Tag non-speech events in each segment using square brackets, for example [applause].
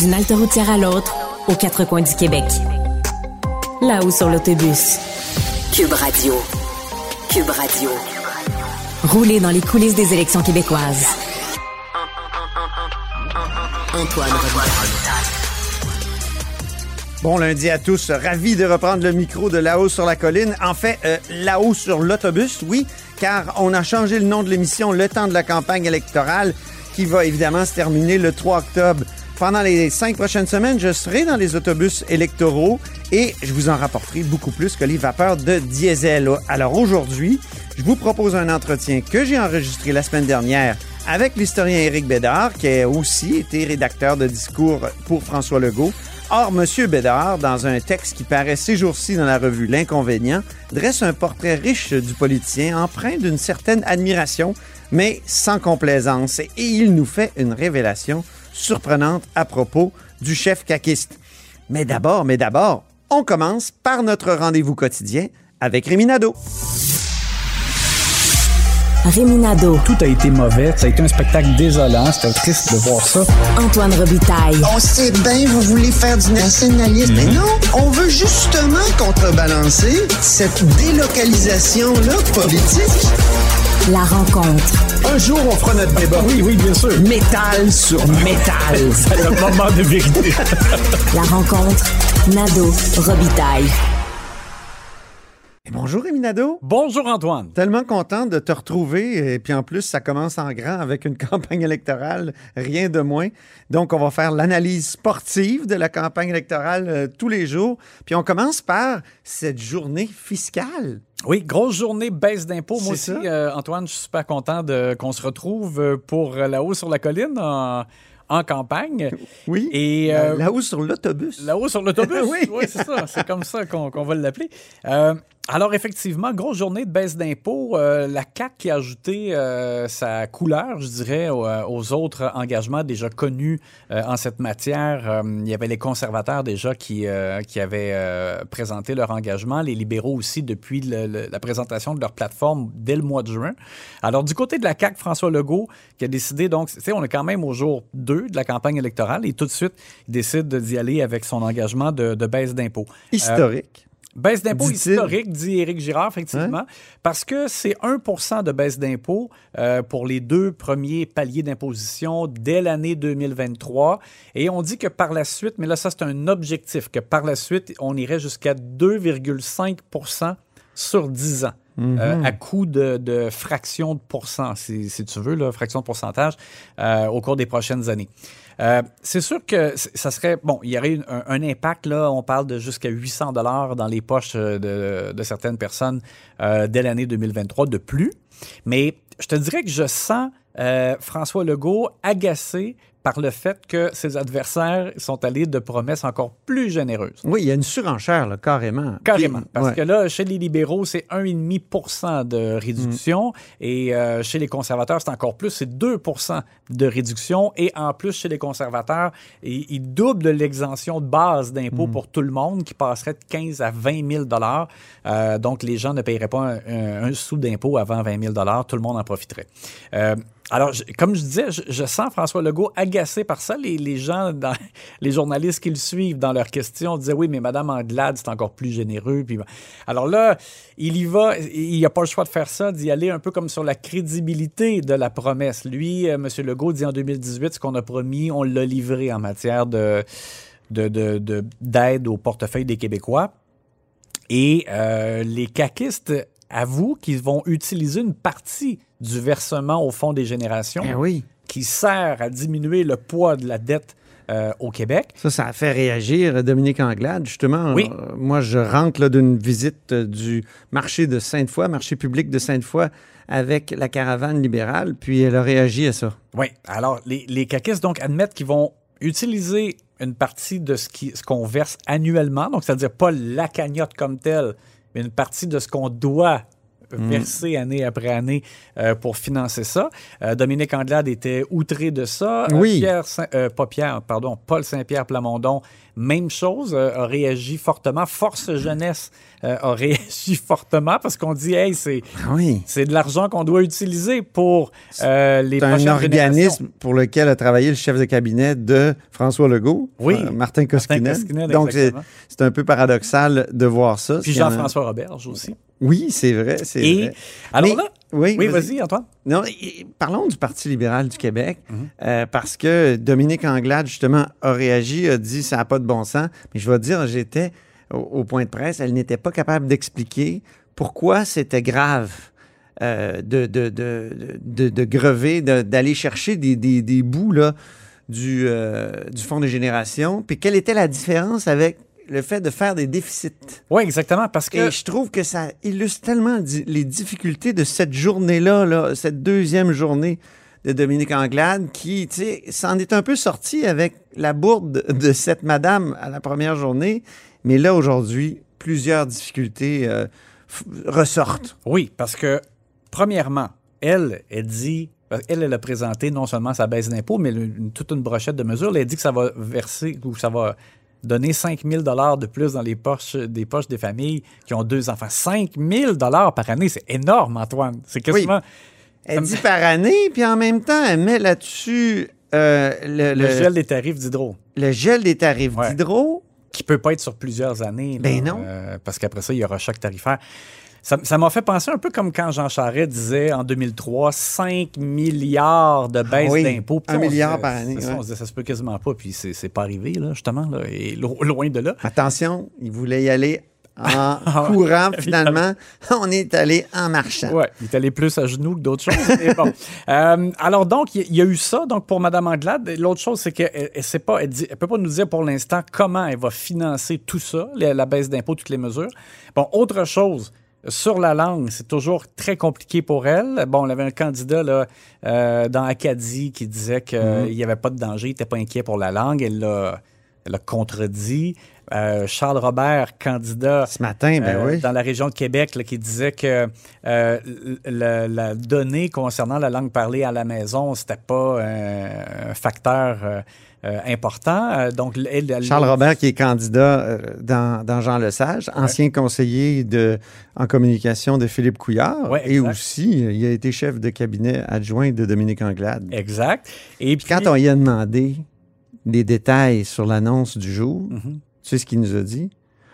D'une halte routière à l'autre, aux quatre coins du Québec. Là-haut sur l'autobus. Cube Radio. Cube Radio. Rouler dans les coulisses des élections québécoises. Antoine Bon lundi à tous, ravi de reprendre le micro de là-haut sur la colline. En fait, euh, là-haut sur l'autobus, oui, car on a changé le nom de l'émission le temps de la campagne électorale qui va évidemment se terminer le 3 octobre. Pendant les cinq prochaines semaines, je serai dans les autobus électoraux et je vous en rapporterai beaucoup plus que les vapeurs de diesel. Alors aujourd'hui, je vous propose un entretien que j'ai enregistré la semaine dernière avec l'historien Éric Bédard, qui a aussi été rédacteur de discours pour François Legault. Or, M. Bédard, dans un texte qui paraît ces jours-ci dans la revue L'Inconvénient, dresse un portrait riche du politicien, empreint d'une certaine admiration, mais sans complaisance, et il nous fait une révélation surprenante à propos du chef caquiste. Mais d'abord, mais d'abord, on commence par notre rendez-vous quotidien avec Réminado. Réminado. Tout a été mauvais. Ça a été un spectacle désolant. C'était triste de voir ça. Antoine Robitaille. On sait bien, vous voulez faire du nationalisme. Mais non, on veut justement contrebalancer cette délocalisation-là politique. La rencontre. Un jour, on fera notre débat. Oui, oui, bien sûr. Métal sur métal. [laughs] C'est le moment de vérité. [laughs] La rencontre. Nado Robitaille. Et bonjour Réminado. Bonjour, Antoine. Tellement content de te retrouver. Et puis en plus, ça commence en grand avec une [laughs] campagne électorale, rien de moins. Donc, on va faire l'analyse sportive de la campagne électorale euh, tous les jours. Puis on commence par cette journée fiscale. Oui, grosse journée baisse d'impôts. Moi aussi, euh, Antoine, je suis super content de, qu'on se retrouve euh, pour euh, là-haut sur la colline en, en campagne. Oui. Et euh, Là-haut sur l'autobus. Là-haut sur l'autobus. [laughs] Oui. oui, c'est ça. C'est comme ça qu'on va l'appeler. Euh, alors, effectivement, grosse journée de baisse d'impôts. Euh, la CAQ qui a ajouté euh, sa couleur, je dirais, aux, euh, aux autres engagements déjà connus en cette matière. Il y avait les conservateurs déjà qui, qui avaient présenté leur engagement, les libéraux aussi depuis la présentation de leur plateforme dès le mois de juin. Alors, du côté de la CAQ, François Legault qui a décidé, donc, tu sais, on est quand même au jour 2 de la campagne électorale et tout de suite, il décide d'y aller avec son engagement de, de baisse d'impôts. Historique. Baisse d'impôts Dit-il. historique, dit Éric Girard, effectivement, parce que c'est 1% de baisse d'impôts euh, pour les deux premiers paliers d'imposition dès l'année 2023. Et on dit que par la suite, mais là, ça, c'est un objectif, que par la suite, on irait jusqu'à 2,5% sur 10 ans. euh, à coût de, de fraction de pourcent, si, si tu veux, là, fraction de pourcentage, euh, au cours des prochaines années. Euh, c'est sûr que ça serait bon. Il y aurait un, un impact là. On parle de jusqu'à 800 dollars dans les poches euh, de, certaines personnes euh, dès l'année 2023 de plus. Mais je te dirais que je sens François Legault agacé par le fait que ses adversaires sont allés de promesses encore plus généreuses. Oui, il y a une surenchère, là, carrément. Carrément. Parce ouais. que là, chez les libéraux, c'est 1,5% de réduction. Et euh, chez les conservateurs, c'est encore plus, c'est 2% de réduction. Et en plus, chez les conservateurs, ils, ils doublent l'exemption de base d'impôt pour tout le monde, qui passerait de 15 à 20 000 euh, Donc, les gens ne paieraient pas un, un- un sou d'impôt avant 20 000 Tout le monde en profiterait. Euh, alors, comme je disais, je, sens François Legault agacé par ça. Les, gens, [laughs] les journalistes qui le suivent dans leurs questions disaient oui, mais Madame Anglade, c'est encore plus généreux. Alors là, il y va, il n'a pas le choix de faire ça, d'y aller un peu comme sur la crédibilité de la promesse. Lui, euh, M. Legault dit en 2018, ce qu'on a promis, on l'a livré en matière de- d'aide au portefeuille des Québécois. Et euh, les caquistes avouent qu'ils vont utiliser une partie du versement au Fonds des générations Ben oui. qui sert à diminuer le poids de la dette euh, au Québec. Ça, ça a fait réagir Dominique Anglade. Justement, Oui. euh, moi, je rentre d'une visite euh, du marché de Sainte-Foy, marché public de Sainte-Foy, avec la caravane libérale, puis elle a réagi à ça. Oui. Alors, les, les caquistes, donc, admettent qu'ils vont utiliser une partie de ce qu'on verse annuellement, donc c'est-à-dire pas la cagnotte comme telle, mais une partie de ce qu'on doit versé année après année euh, pour financer ça. Euh, Dominique Anglade était outré de ça. Euh, Oui. Pierre Saint- euh, pas Pierre, pardon, Paul Saint-Pierre Plamondon, même chose, euh, a réagi fortement. Force Jeunesse a [laughs] réagi fortement parce qu'on dit, hey, c'est Oui. de l'argent qu'on doit utiliser pour les C'est un prochaines organisme pour lequel a travaillé le chef de cabinet de François Legault, Oui. Martin Koskinen. Koskinen, Donc, c'est un peu paradoxal de voir ça. Puis Jean-François Roberge aussi. Oui, c'est vrai, c'est Et vrai. alors Mais- là, oui, oui, vas-y, Antoine. Non, parlons du Parti libéral du Québec, Mhm. euh, parce que Dominique Anglade, justement, a réagi, a dit ça n'a pas de bon sens. Mais je vais te dire, j'étais au, au point de presse, elle n'était pas capable d'expliquer pourquoi c'était grave. euh, de, de, de, de, de grever, d'aller chercher des, des, des bouts là, du, euh, du Fonds de génération, puis quelle était la différence avec le fait de faire des déficits. Oui, exactement, parce que Et je trouve que ça illustre tellement les difficultés de cette journée-là, là, cette deuxième journée de Dominique Anglade, qui, tu sais, s'en est un peu sorti avec la bourde de cette madame à la première journée. Mais là, aujourd'hui, plusieurs difficultés euh, ressortent. Oui, parce que, premièrement, elle, elle dit, elle, elle a présenté non seulement sa baisse d'impôt, mais une- toute une brochette de mesures. Elle dit que ça va verser ou ça va donner 5 000 de plus dans les poches des poches des familles qui ont deux enfants. 5 000 par année, c'est énorme, Antoine. C'est quasiment Elle dit par année, puis en même temps, elle met là-dessus euh, le, le le- gel des tarifs d'hydro. le gel des tarifs Ouais. d'hydro. qui peut pas être sur plusieurs années. là, Ben non. euh, parce qu'après ça, il y aura choc tarifaire. Ça m'a fait penser un peu comme quand Jean Charest disait en 2003 5 milliards de baisse Ah oui, d'impôts. Un milliard disait- par année, ça, ouais. on se disait, ça se peut quasiment pas. Puis c'est pas arrivé, là, justement, là, et lo- loin de là. Attention, il voulait y aller en [laughs] courant. Finalement, [laughs] on est allé en marchant. Ouais, il est allé plus à genoux que d'autres choses. mais bon. [laughs] Euh, alors donc, il y, a eu ça donc pour Mme Anglade. L'autre chose, c'est qu'elle ne sait pas, elle, dit, elle peut pas nous dire pour l'instant comment elle va financer tout ça, la, la baisse d'impôts, toutes les mesures. Bon, autre chose. Sur la langue, c'est toujours très compliqué pour elle. Bon, on avait un candidat là, euh, dans Acadie qui disait qu'il n'y avait pas de danger, il n'était pas inquiet pour la langue. Elle l'a elle l'a contredit. Euh, Charles Robert, candidat Ce matin, ben euh, oui. dans la région de Québec là, qui disait que euh, la donnée concernant la langue parlée à la maison, c'était pas un facteur euh, important. Euh, donc, elle, elle- Charles Robert, qui est candidat euh, dans, dans Jean Lesage, ancien conseiller de, en communication de Philippe Couillard, Ouais, et aussi, il a été chef de cabinet adjoint de Dominique Anglade. Exact. Et puis, Quand on y a demandé des détails sur l'annonce du jour, Mhm. Tu sais ce qu'il nous a dit?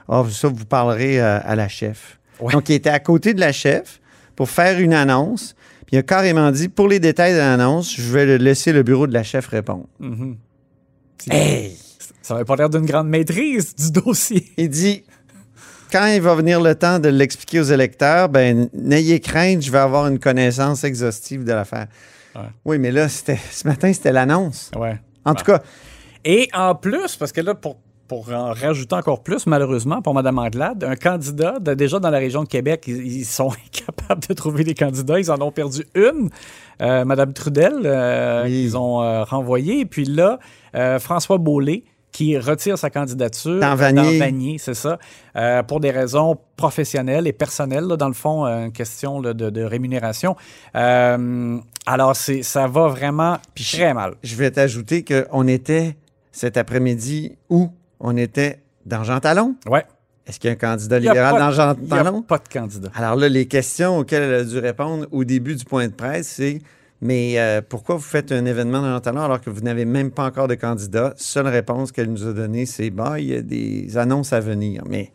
Ah, ça, vous parlerez à, à la chef. Ouais. Donc, il était à côté de la chef pour faire une annonce. Puis il a carrément dit, pour les détails de l'annonce, je vais laisser le bureau de la chef répondre. Mhm. Hey! Ça n'avait pas l'air d'une grande maîtrise du dossier. [laughs] Il dit quand il va venir le temps de l'expliquer aux électeurs, ben n'ayez crainte, je vais avoir une connaissance exhaustive de l'affaire. Ouais. Oui, mais là, c'était ce matin, c'était l'annonce. Ouais. En tout cas, Et en plus, parce que là, pour, pour en rajouter encore plus, malheureusement, pour Mme Anglade, un candidat, de- déjà dans la région de Québec, ils, ils sont [laughs] incapables de trouver des candidats. Ils en ont perdu une, euh, Mme Trudel, euh, Oui. qu'ils ont euh, renvoyée. Et puis là, euh, François Beaulé, qui retire sa candidature. Dans Vanier. Vanier, c'est ça. euh, pour des raisons professionnelles et personnelles, là, dans le fond, euh, une question là, de, de rémunération. Euh, alors, c'est, ça va vraiment très mal. je vais t'ajouter qu'on était cet après-midi où? On était dans Jean Talon. Ouais. Est-ce qu'il y a un candidat libéral dans Jean Il n'y a Talon? pas de candidat. Alors là, les questions auxquelles elle a dû répondre au début du point de presse, c'est mais euh, pourquoi vous faites un événement dans Jean Talon alors que vous n'avez même pas encore de candidat? Seule réponse qu'elle nous a donnée, c'est bah, il y a des annonces à venir. Mais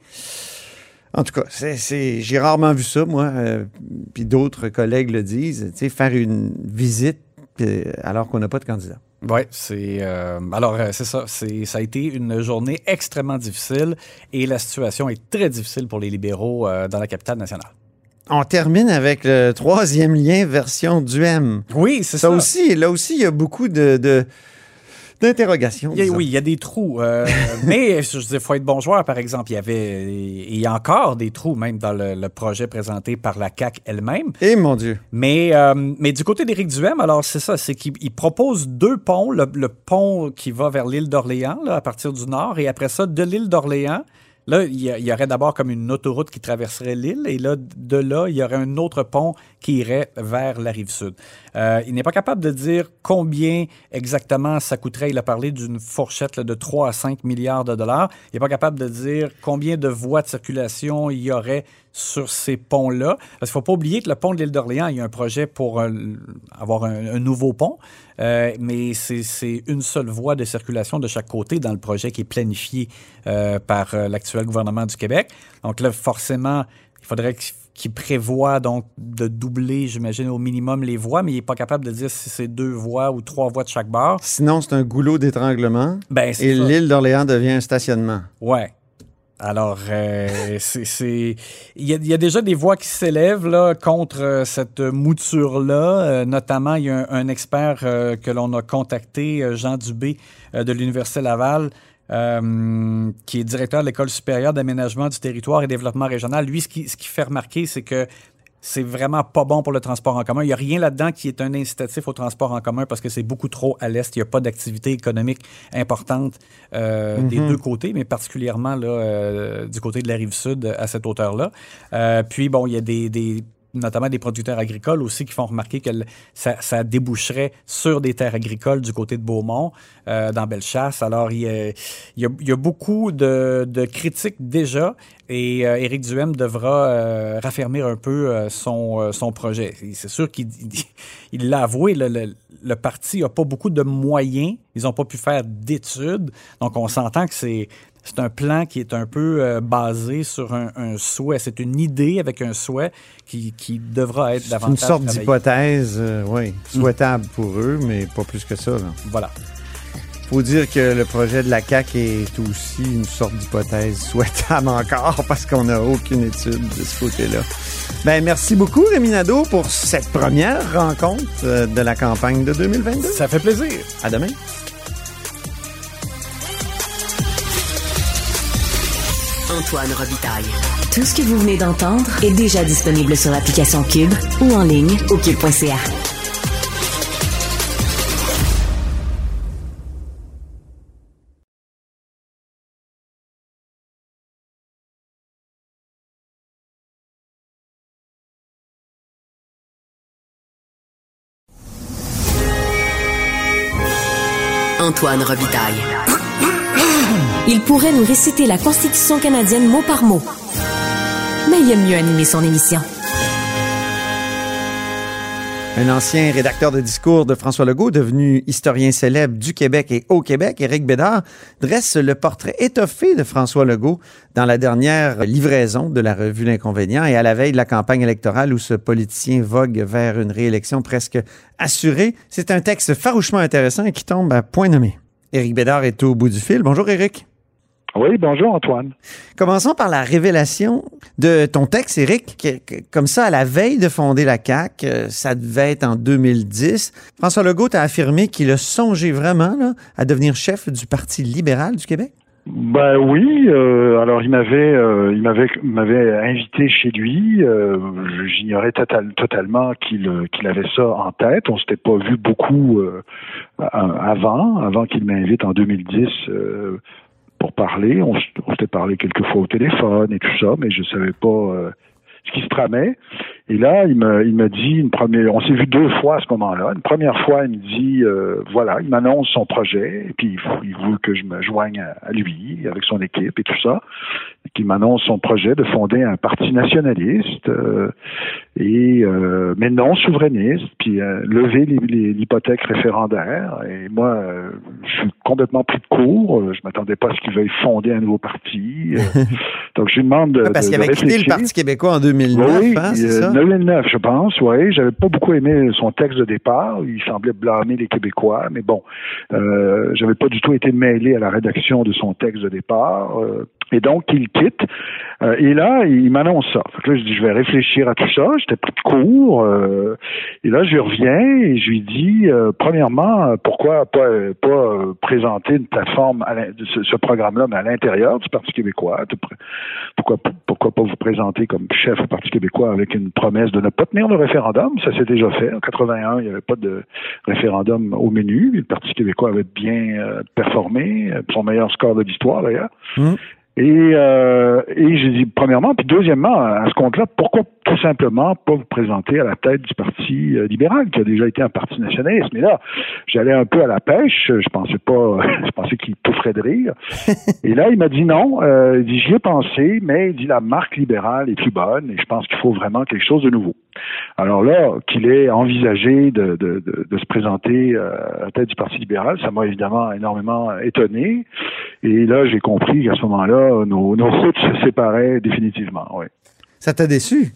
en tout cas, c'est, j'ai rarement vu ça, moi, euh, puis d'autres collègues le disent, tu sais, faire une visite euh, alors qu'on n'a pas de candidat. Oui, c'est. euh, alors, euh, c'est ça. C'est, ça a été une journée extrêmement difficile et la situation est très difficile pour les libéraux euh, dans la capitale nationale. On termine avec le troisième lien version du M. Oui, c'est Ça aussi, là aussi, il y a beaucoup de, de- y disons. oui, il y a des trous. euh, [laughs] mais il faut être bon joueur, par exemple. Il y avait. Il y a encore des trous, même dans le, le projet présenté par la CAC elle-même. Eh mon Dieu. Mais, euh, mais du côté d'Éric Duhem, alors c'est ça, c'est qu'il il propose deux ponts. Le, le pont qui va vers l'île d'Orléans, à partir du nord, et après ça, de l'île d'Orléans, Là, il y, aurait d'abord comme une autoroute qui traverserait l'île et là, de là, il y aurait un autre pont qui irait vers la rive sud. Euh, il n'est pas capable de dire combien exactement ça coûterait. Il a parlé d'une fourchette de 3 à 5 milliards de dollars. Il n'est pas capable de dire combien de voies de circulation il y aurait sur ces ponts-là. Parce qu'il ne faut pas oublier que le pont de l'île d'Orléans, il y a un projet pour avoir un, nouveau pont, euh, mais c'est une seule voie de circulation de chaque côté dans le projet qui est planifié euh, par l'actuel gouvernement du Québec. Donc là, forcément, il faudrait qu'il prévoit donc de doubler, j'imagine, au minimum les voies, mais il n'est pas capable de dire si c'est deux voies ou trois voies de chaque bord. Sinon, c'est un goulot d'étranglement. Ben, et l'île d'Orléans devient un stationnement. Ouais. Alors, euh, [laughs] c'est, il y, a, déjà des voix qui s'élèvent là contre euh, cette mouture-là. Euh, notamment, il y a un, expert que l'on a contacté, Jean Dubé de l'Université Laval, qui est directeur de l'École supérieure d'aménagement du territoire et développement régional. Lui, ce qui, ce qui fait remarquer, c'est que c'est vraiment pas bon pour le transport en commun. Il n'y a rien là-dedans qui est un incitatif au transport en commun parce que c'est beaucoup trop à l'est. Il n'y a pas d'activité économique importante euh, des mhm. deux côtés, mais particulièrement là, euh, du côté de la rive sud à cette hauteur-là. Euh, puis, bon, il y a des, des notamment des producteurs agricoles aussi qui font remarquer que ça, déboucherait sur des terres agricoles du côté de Beaumont, euh, dans Bellechasse. Alors, il y a, beaucoup de, critiques déjà et euh, Éric Duhem devra euh, raffermir un peu son, son projet. C'est sûr qu'il [laughs] l'a avoué, le, le parti n'a pas beaucoup de moyens. Ils n'ont pas pu faire d'études. Donc, on s'entend que c'est c'est un plan qui est un peu euh, basé sur un, souhait. C'est une idée avec un souhait qui, devra être davantage. Une sorte d'hypothèse, euh, oui, souhaitable pour eux, mais pas plus que ça. Voilà. Faut dire que le projet de la CAQ est aussi une sorte d'hypothèse souhaitable [laughs] encore parce qu'on n'a aucune étude de ce côté-là. Ben, merci beaucoup, Rémi Nadeau, pour cette première rencontre euh, de la campagne de 2022. Ça fait plaisir. À demain. Antoine Robitaille. Tout ce que vous venez d'entendre est déjà disponible sur l'application Cube ou en ligne au cube.ca. Il pourrait nous réciter la Constitution canadienne mot par mot. Mais il aime mieux animer son émission. Un ancien rédacteur de discours de François Legault, devenu historien célèbre du Québec et au Québec, Éric Bédard, dresse le portrait étoffé de François Legault dans la dernière livraison de la revue L'Inconvénient et à la veille de la campagne électorale où ce politicien vogue vers une réélection presque assurée. C'est un texte farouchement intéressant et qui tombe à point nommé. Éric Bédard est au bout du fil. Bonjour Éric. Oui, bonjour Antoine. Commençons par la révélation de ton texte, Éric. Comme ça, à la veille de fonder la CAQ, euh, ça devait être en 2010. François Legault a affirmé qu'il a songé vraiment à devenir chef du Parti libéral du Québec? Ben oui, euh, alors il m'avait euh, il m'avait m'avait invité chez lui. J'ignorais totalement qu'il qu'il avait ça en tête. On s'était pas vu beaucoup avant, avant qu'il m'invite en 2010 pour parler. On, s'était parlé quelques fois au téléphone et tout ça, mais je savais pas euh, ce qui se tramait. Et là, il me, il me dit une première, on s'est vu deux fois à ce moment-là. Une première fois, il me dit, euh, voilà, il m'annonce son projet, et puis il veut que je me joigne à, lui avec son équipe et tout ça, et qu'il m'annonce son projet de fonder un parti nationaliste euh, et euh, mais non souverainiste, puis lever l'hypothèque référendaire. Et moi, je suis complètement pris de court. Je m'attendais pas à ce qu'il veuille fonder un nouveau parti. [laughs] donc je lui demande de, parce qu'il avait quitté le Parti québécois en 2009, oui, hein, c'est ça? 2009, je pense, oui. J'avais pas beaucoup aimé son texte de départ. Il semblait blâmer les Québécois, mais bon, euh, j'avais pas du tout été mêlé à la rédaction de son texte de départ. Euh, et donc, il quitte. Euh, et là, il m'annonce ça. Fait que là, je dis, je vais réfléchir à tout ça. J'étais pris de court. Euh, et là, je reviens et je lui dis, euh, premièrement, pourquoi pas, pas présenter une plateforme, à ce, programme-là, mais à l'intérieur du Parti québécois? Pourquoi, pourquoi pas vous présenter comme chef du Parti québécois avec une promesse de ne pas tenir le référendum? Ça s'est déjà fait. En 81, il n'y avait pas de référendum au menu. Le Parti québécois avait bien performé, son meilleur score de l'histoire d'ailleurs. Mmh. Et, euh, et j'ai dit, premièrement, puis deuxièmement, à ce compte-là, pourquoi tout simplement pas vous présenter à la tête du Parti euh, libéral, qui a déjà été un parti nationaliste? Mais là, j'allais un peu à la pêche, je pensais pas, [laughs] je pensais qu'il poufferait de rire. [laughs] et là, il m'a dit non, euh, il dit, j'y ai pensé, mais il dit, la marque libérale est plus bonne, et je pense qu'il faut vraiment quelque chose de nouveau. Alors là, qu'il ait envisagé de, de, de, de se présenter euh, à la tête du Parti libéral, ça m'a évidemment énormément étonné. Et là, j'ai compris qu'à ce moment-là, nos, nos routes se séparaient définitivement. Oui. Ça t'a déçu?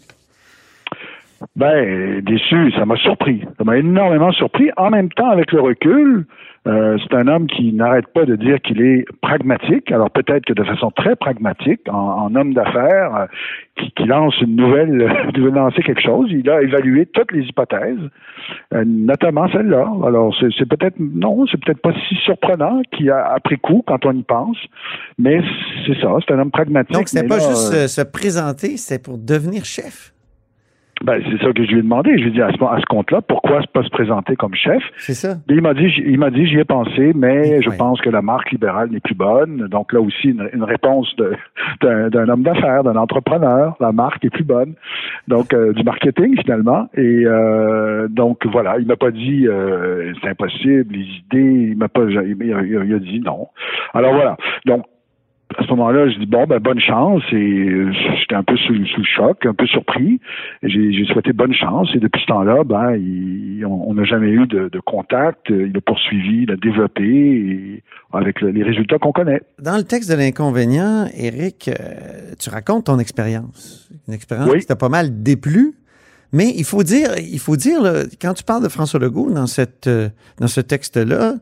Ben, déçu, ça m'a surpris. Ça m'a énormément surpris. En même temps, avec le recul, euh, c'est un homme qui n'arrête pas de dire qu'il est pragmatique. Alors peut-être que de façon très pragmatique, en, homme d'affaires, euh, qui, qui, lance une nouvelle, [laughs] qui veut lancer quelque chose. Il a évalué toutes les hypothèses, euh, notamment celle-là. Alors c'est peut-être non, c'est peut-être pas si surprenant qu'il a après coup quand on y pense, mais c'est ça. C'est un homme pragmatique. Donc c'était pas juste se présenter, c'est pour devenir chef. Ben, c'est ça que je lui ai demandé. Je lui ai dit à ce, à ce compte-là, pourquoi pas se présenter comme chef? C'est ça. Et il m'a dit, il m'a dit, j'y ai pensé, mais je pense que la marque libérale n'est plus bonne. Donc là aussi, une, réponse d'un homme d'affaires, d'un entrepreneur. La marque est plus bonne. Donc, euh, du marketing, finalement. Et euh, donc, voilà, il m'a pas dit, euh, c'est impossible, les idées, il m'a pas, il, il a dit non. Alors voilà. Donc, à ce moment-là, je dis bon, ben bonne chance. Et j'étais un peu sous, sous, le choc, un peu surpris. J'ai souhaité bonne chance. Et depuis ce temps-là, ben, on n'a jamais eu de, de, contact. Il a poursuivi, il a développé et, avec les résultats qu'on connaît. Dans le texte de l'inconvénient, Eric, euh, tu racontes ton expérience. Une expérience qui t'a pas mal déplu. Mais il faut dire, il faut dire, quand tu parles de François Legault dans cette, euh, dans ce texte-là,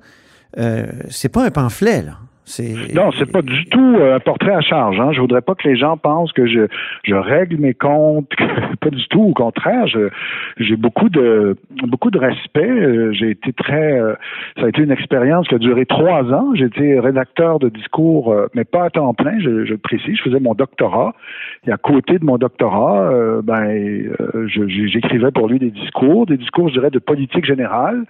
euh, c'est pas un pamphlet, là. Non, c'est pas du tout euh, un portrait à charge. Hein. Je voudrais pas que les gens pensent que je, règle mes comptes. [laughs] pas du tout. Au contraire, j'ai beaucoup de beaucoup de respect. Euh, j'ai été très. Euh, ça a été une expérience qui a duré trois ans. Été rédacteur de discours, mais pas à temps plein. Je, je précise. Je faisais mon doctorat. Et à côté de mon doctorat, ben, j'écrivais pour lui des discours, des discours, je dirais, de politique générale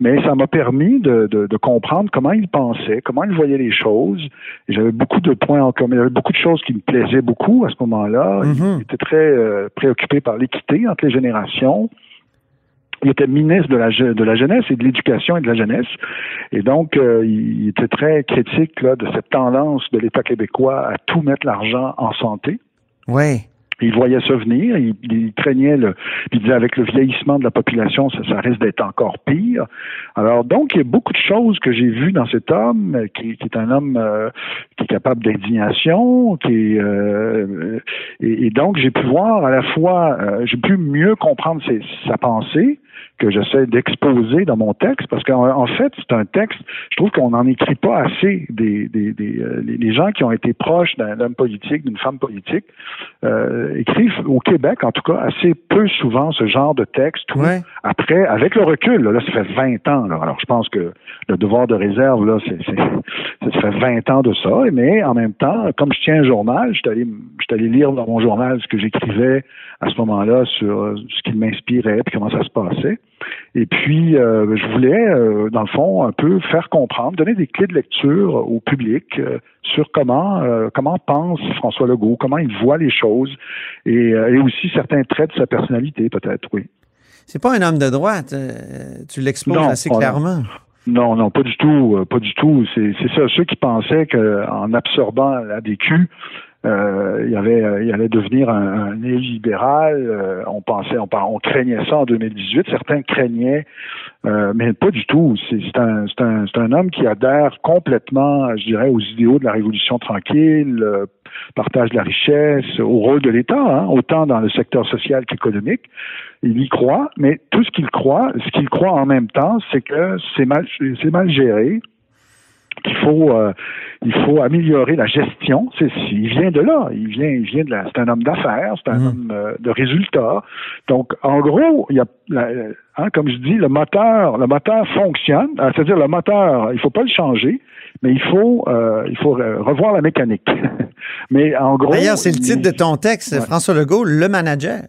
mais ça m'a permis de, comprendre comment il pensait, comment il voyait les choses. J'avais beaucoup de points en commun. Il y avait beaucoup de choses qui me plaisaient beaucoup à ce moment-là. Il mm-hmm. était très euh, préoccupé par l'équité entre les générations. Il était ministre de la, de la jeunesse et de l'éducation et de la jeunesse. Et donc, euh, il était très critique là, de cette tendance de l'État québécois à tout mettre l'argent en santé. Oui. Il voyait ça venir, il, craignait le, il disait avec le vieillissement de la population, ça, ça risque d'être encore pire. Alors donc il y a beaucoup de choses que j'ai vues dans cet homme, euh, qui, qui est un homme euh, qui est capable d'indignation, qui est, euh, et, donc j'ai pu voir à la fois, j'ai pu mieux comprendre sa pensée, que j'essaie d'exposer dans mon texte, parce qu'en fait, c'est un texte, je trouve qu'on n'en écrit pas assez des, des, des euh, les gens qui ont été proches d'un homme politique, d'une femme politique, euh, écrivent au Québec, en tout cas, assez peu souvent ce genre de texte. Après, avec le recul, là, ça fait 20 ans. Là, alors, je pense que le devoir de réserve, là, c'est, fait 20 ans de ça. Mais en même temps, comme je tiens un journal, je suis allé, je allé lire dans mon journal ce que j'écrivais à ce moment-là sur euh, ce qui m'inspirait, puis comment ça se passait. Et puis, euh, je voulais, euh, dans le fond, un peu faire comprendre, donner des clés de lecture au public euh, sur comment comment pense François Legault, comment il voit les choses, et, et aussi certains traits de sa personnalité, peut-être, oui. C'est pas un homme de droite, tu l'exposes assez clairement. Non, non, pas du tout, pas du tout. C'est ça, ceux qui pensaient qu'en absorbant la DQ, euh, il, avait, euh, il allait devenir un, un néolibéral. Euh, on pensait, on, craignait ça en 2018. Certains craignaient, mais pas du tout. C'est un, un, un homme qui adhère complètement, je dirais, aux idéaux de la révolution tranquille, partage de la richesse, au rôle de l'État, hein, autant dans le secteur social qu'économique. Il y croit, mais tout ce qu'il croit, ce qu'il croit en même temps, c'est que c'est mal, c'est mal géré, qu'il faut euh, il faut améliorer la gestion. C'est, il vient de là, il vient il vient de là. C'est un homme d'affaires, c'est un mmh. homme euh, de résultats. Donc en gros, il y a hein, comme je dis, le moteur le moteur fonctionne. Euh, c'est-à-dire le moteur, il faut pas le changer, mais il faut il faut revoir la mécanique. [laughs] mais en gros, d'ailleurs, c'est le titre de ton texte, François Legault, le manager.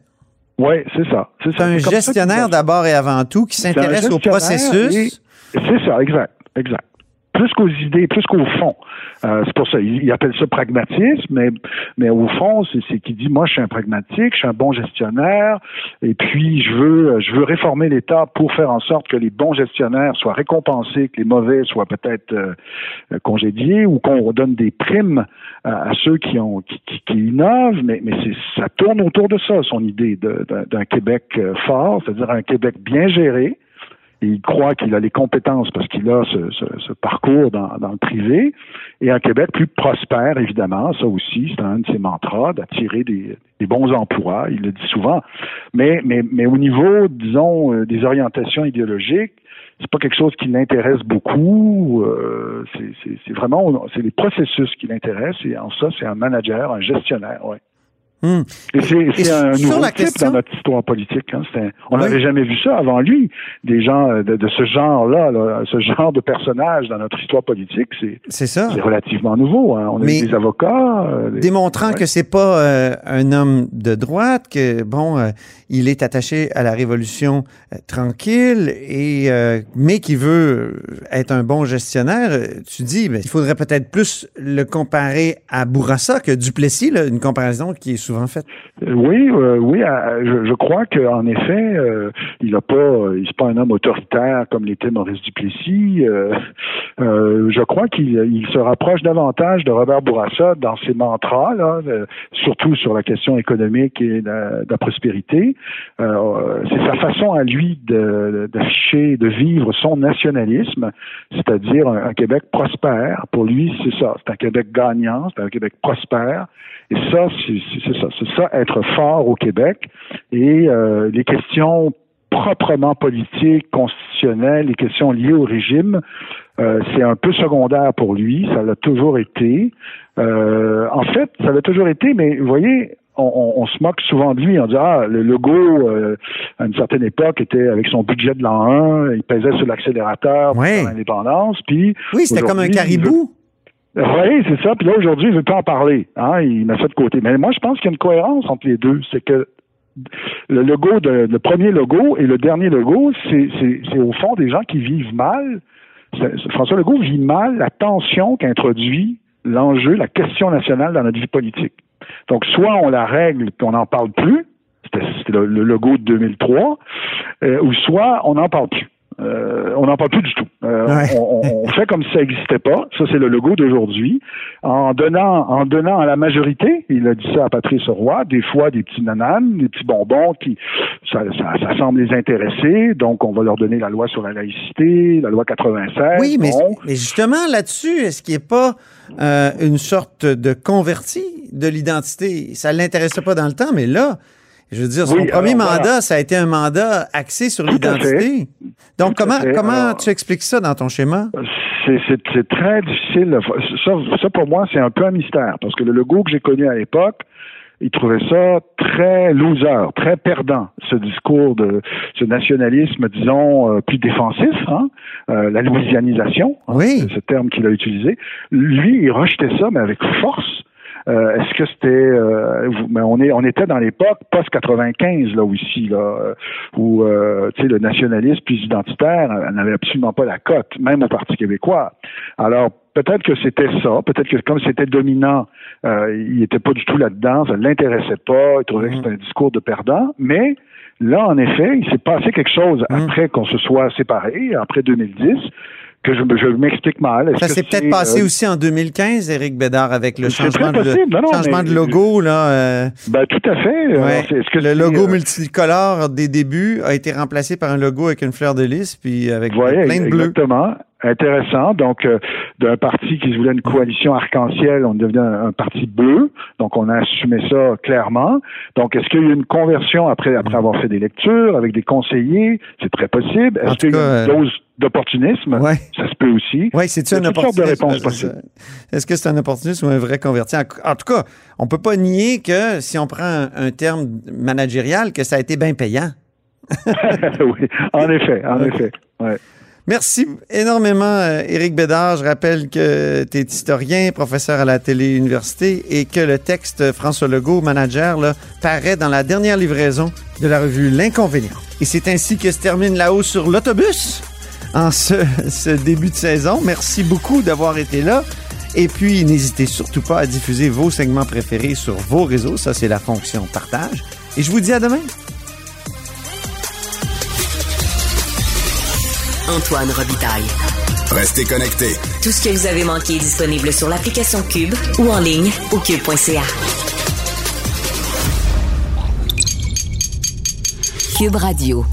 Oui, c'est ça. C'est, un gestionnaire d'abord et avant tout qui s'intéresse au processus. C'est ça, exact, exact. Plus qu'aux idées, plus qu'au fond. Euh, c'est pour ça, il, appelle ça pragmatisme, mais, mais au fond, c'est qu'il dit, moi, je suis un pragmatique, je suis un bon gestionnaire, et puis je veux, je veux réformer l'État pour faire en sorte que les bons gestionnaires soient récompensés, que les mauvais soient peut-être euh, congédiés, ou qu'on redonne des primes à, ceux qui ont qui, qui, innovent, mais, mais ça tourne autour de ça, son idée d'un Québec euh, fort, c'est-à-dire un Québec bien géré, il croit qu'il a les compétences parce qu'il a ce, parcours dans, le privé. Et un Québec plus prospère, évidemment, ça aussi, c'est un de ses mantras, d'attirer des, bons emplois, il le dit souvent. Mais, mais, mais au niveau, disons, euh, des orientations idéologiques, c'est pas quelque chose qui l'intéresse beaucoup. Euh, c'est vraiment, c'est les processus qui l'intéressent. Et en ça, c'est un manager, un gestionnaire, ouais. Hmm. C'est un nouveau type dans notre histoire politique. Hein. on n'avait jamais vu ça avant lui. Des gens euh, de, ce genre-là, ce genre de personnage dans notre histoire politique, c'est ça. C'est relativement nouveau. Hein. On a des avocats. Euh, démontrant que c'est pas euh, un homme de droite, que bon, il est attaché à la révolution tranquille, et mais qui veut être un bon gestionnaire. Tu dis, ben, il faudrait peut-être plus le comparer à Bourassa que Duplessis, là, une comparaison qui est faite. Oui, euh, oui, je, je crois qu'en effet, euh, il a pas, il pas un homme autoritaire comme l'était Maurice Duplessis. Euh, je crois qu'il se rapproche davantage de Robert Bourassa dans ses mantras, surtout sur la question économique et de, la prospérité. C'est sa façon à lui d'afficher, de, vivre son nationalisme, c'est-à-dire un Québec prospère. Pour lui, c'est ça. C'est un Québec gagnant, c'est un Québec prospère. Et ça, c'est ça, c'est ça, être fort au Québec. Et euh, les questions proprement politiques, constitutionnelles, les questions liées au régime, euh, c'est un peu secondaire pour lui. Ça l'a toujours été. Euh, en fait, ça l'a toujours été, mais vous voyez, on, se moque souvent de lui. On dit ah le logo à une certaine époque était avec son budget de l'an 1, il pesait sur l'accélérateur pour l'indépendance. Puis oui, c'était comme un caribou. Oui, c'est ça. Puis là, aujourd'hui, il ne veut pas en parler. Hein? Il met ça de côté. Mais moi, je pense qu'il y a une cohérence entre les deux. C'est que le logo, de, le premier logo et le dernier logo, c'est au fond des gens qui vivent mal. François Legault vit mal la tension qu'introduit l'enjeu, la question nationale dans notre vie politique. Donc, soit on la règle et on n'en parle plus, c'était le, logo de 2003, euh, ou soit on n'en parle plus. Euh, on n'en parle plus du tout. Euh, on, [laughs] fait comme si ça n'existait pas. Ça, c'est le logo d'aujourd'hui. En donnant, en donnant à la majorité, il a dit ça à Patrice Roy, des fois des petits nananes, des petits bonbons qui, ça, ça, semble les intéresser. Donc, on va leur donner la loi sur la laïcité, la loi 96. Oui, mais, mais justement là-dessus, est-ce qu'il n'y a pas euh, une sorte de converti de l'identité? Ça ne l'intéressait pas dans le temps, mais là, je veux dire, son premier mandat, ça a été un mandat axé sur l'identité. Donc, comment, comment tu expliques ça dans ton schéma? C'est très difficile. Ça, ça, pour moi, c'est un peu un mystère. Parce que le logo que j'ai connu à l'époque, il trouvait ça très loser, très perdant, ce discours de ce nationalisme, disons, euh, plus défensif, hein, euh, la louisianisation, hein, oui. ce terme qu'il a utilisé. Lui, il rejetait ça, mais avec force. Euh, est-ce que c'était euh, mais on est on était dans l'époque post 95 là aussi là euh, où tu sais le nationalisme puis identitaire n'avait absolument pas la cote même au Parti québécois. Alors peut-être que c'était ça, peut-être que comme c'était dominant, il n'était pas du tout là-dedans, ça ne l'intéressait pas, il trouvait que c'était un discours de perdant, mais là, en effet, il s'est passé quelque chose mmh. après qu'on se soit séparés, après 2010, que je, je m'explique mal. Ça s'est peut-être passé euh, aussi en 2015, Éric Bédard, avec le changement, de, changement de logo. Là, euh, ben, tout à fait. -ce que le logo euh, multicolore des débuts a été remplacé par un logo avec une fleur de lys, puis avec plein de bleu. Exactement intéressant. Donc, euh, d'un parti qui se voulait une coalition arc-en-ciel, on devient un, parti bleu. Donc, on a assumé ça clairement. Donc, est-ce qu'il y a eu une conversion après, après avoir fait des lectures avec des conseillers? C'est très possible. Est-ce qu'il y a eu une dose d'opportunisme? Ça se peut aussi. Oui, c'est une opportunisme? Est-ce que c'est un opportunisme ou un vrai converti? En, tout cas, on peut pas nier que si on prend un, un terme managérial, que ça a été bien payant. [laughs] oui, en effet, en effet. Ouais. Merci énormément, euh, Éric Bédard. Je rappelle que tu es historien, professeur à la télé-université et que le texte François Legault, manager, là, paraît dans la dernière livraison de la revue L'Inconvénient. Et c'est ainsi que se termine la hausse sur l'autobus. En ce, ce début de saison. Merci beaucoup d'avoir été là. Et puis, n'hésitez surtout pas à diffuser vos segments préférés sur vos réseaux. Ça, c'est la fonction partage. Et je vous dis à demain. Antoine Robitaille. Restez connectés. Tout ce que vous avez manqué est disponible sur l'application Cube ou en ligne au cube.ca. Cube Radio.